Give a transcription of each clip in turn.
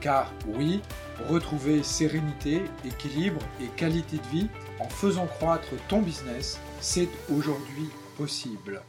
Car oui, retrouver sérénité, équilibre et qualité de vie en faisant croître ton business, c'est aujourd'hui possible.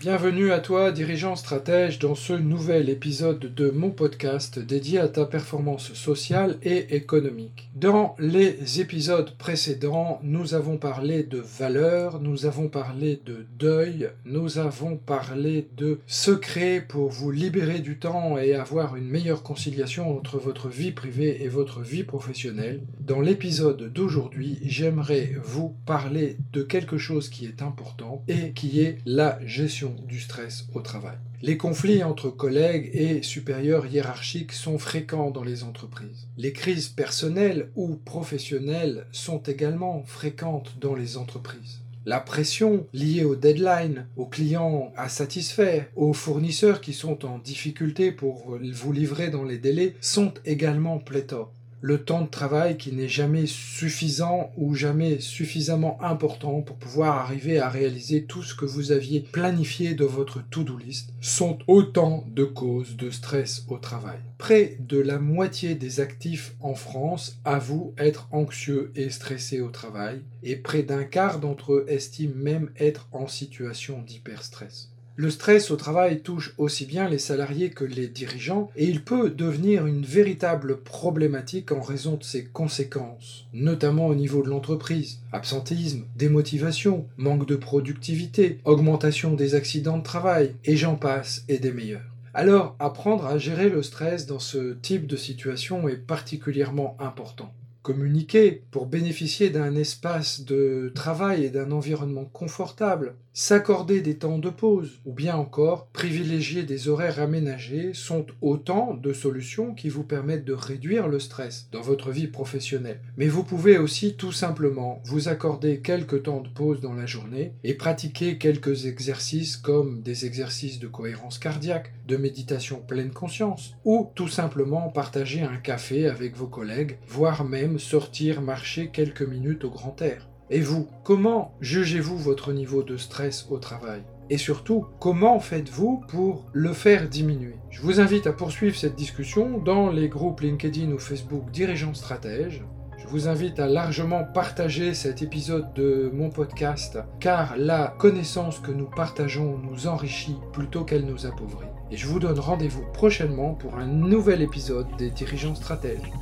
Bienvenue à toi, dirigeant stratège, dans ce nouvel épisode de mon podcast dédié à ta performance sociale et économique. Dans les épisodes précédents, nous avons parlé de valeurs, nous avons parlé de deuil, nous avons parlé de secrets pour vous libérer du temps et avoir une meilleure conciliation entre votre vie privée et votre vie professionnelle. Dans l'épisode d'aujourd'hui, j'aimerais vous parler de quelque chose qui est important et qui est la gestion du stress au travail. Les conflits entre collègues et supérieurs hiérarchiques sont fréquents dans les entreprises. Les crises personnelles ou professionnelles sont également fréquentes dans les entreprises. La pression liée aux deadlines, aux clients à satisfaire, aux fournisseurs qui sont en difficulté pour vous livrer dans les délais sont également pléthores le temps de travail qui n'est jamais suffisant ou jamais suffisamment important pour pouvoir arriver à réaliser tout ce que vous aviez planifié de votre to-do list sont autant de causes de stress au travail. Près de la moitié des actifs en France avouent être anxieux et stressés au travail et près d'un quart d'entre eux estiment même être en situation d'hyperstress. Le stress au travail touche aussi bien les salariés que les dirigeants et il peut devenir une véritable problématique en raison de ses conséquences, notamment au niveau de l'entreprise. Absentéisme, démotivation, manque de productivité, augmentation des accidents de travail, et j'en passe et des meilleurs. Alors, apprendre à gérer le stress dans ce type de situation est particulièrement important communiquer pour bénéficier d'un espace de travail et d'un environnement confortable, s'accorder des temps de pause ou bien encore privilégier des horaires aménagés sont autant de solutions qui vous permettent de réduire le stress dans votre vie professionnelle. Mais vous pouvez aussi tout simplement vous accorder quelques temps de pause dans la journée et pratiquer quelques exercices comme des exercices de cohérence cardiaque, de méditation pleine conscience ou tout simplement partager un café avec vos collègues, voire sortir marcher quelques minutes au grand air. Et vous, comment jugez-vous votre niveau de stress au travail? Et surtout, comment faites-vous pour le faire diminuer? Je vous invite à poursuivre cette discussion dans les groupes LinkedIn ou Facebook Dirigeants Stratèges. Je vous invite à largement partager cet épisode de mon podcast car la connaissance que nous partageons nous enrichit plutôt qu'elle nous appauvrit. Et je vous donne rendez-vous prochainement pour un nouvel épisode des Dirigeants Stratèges.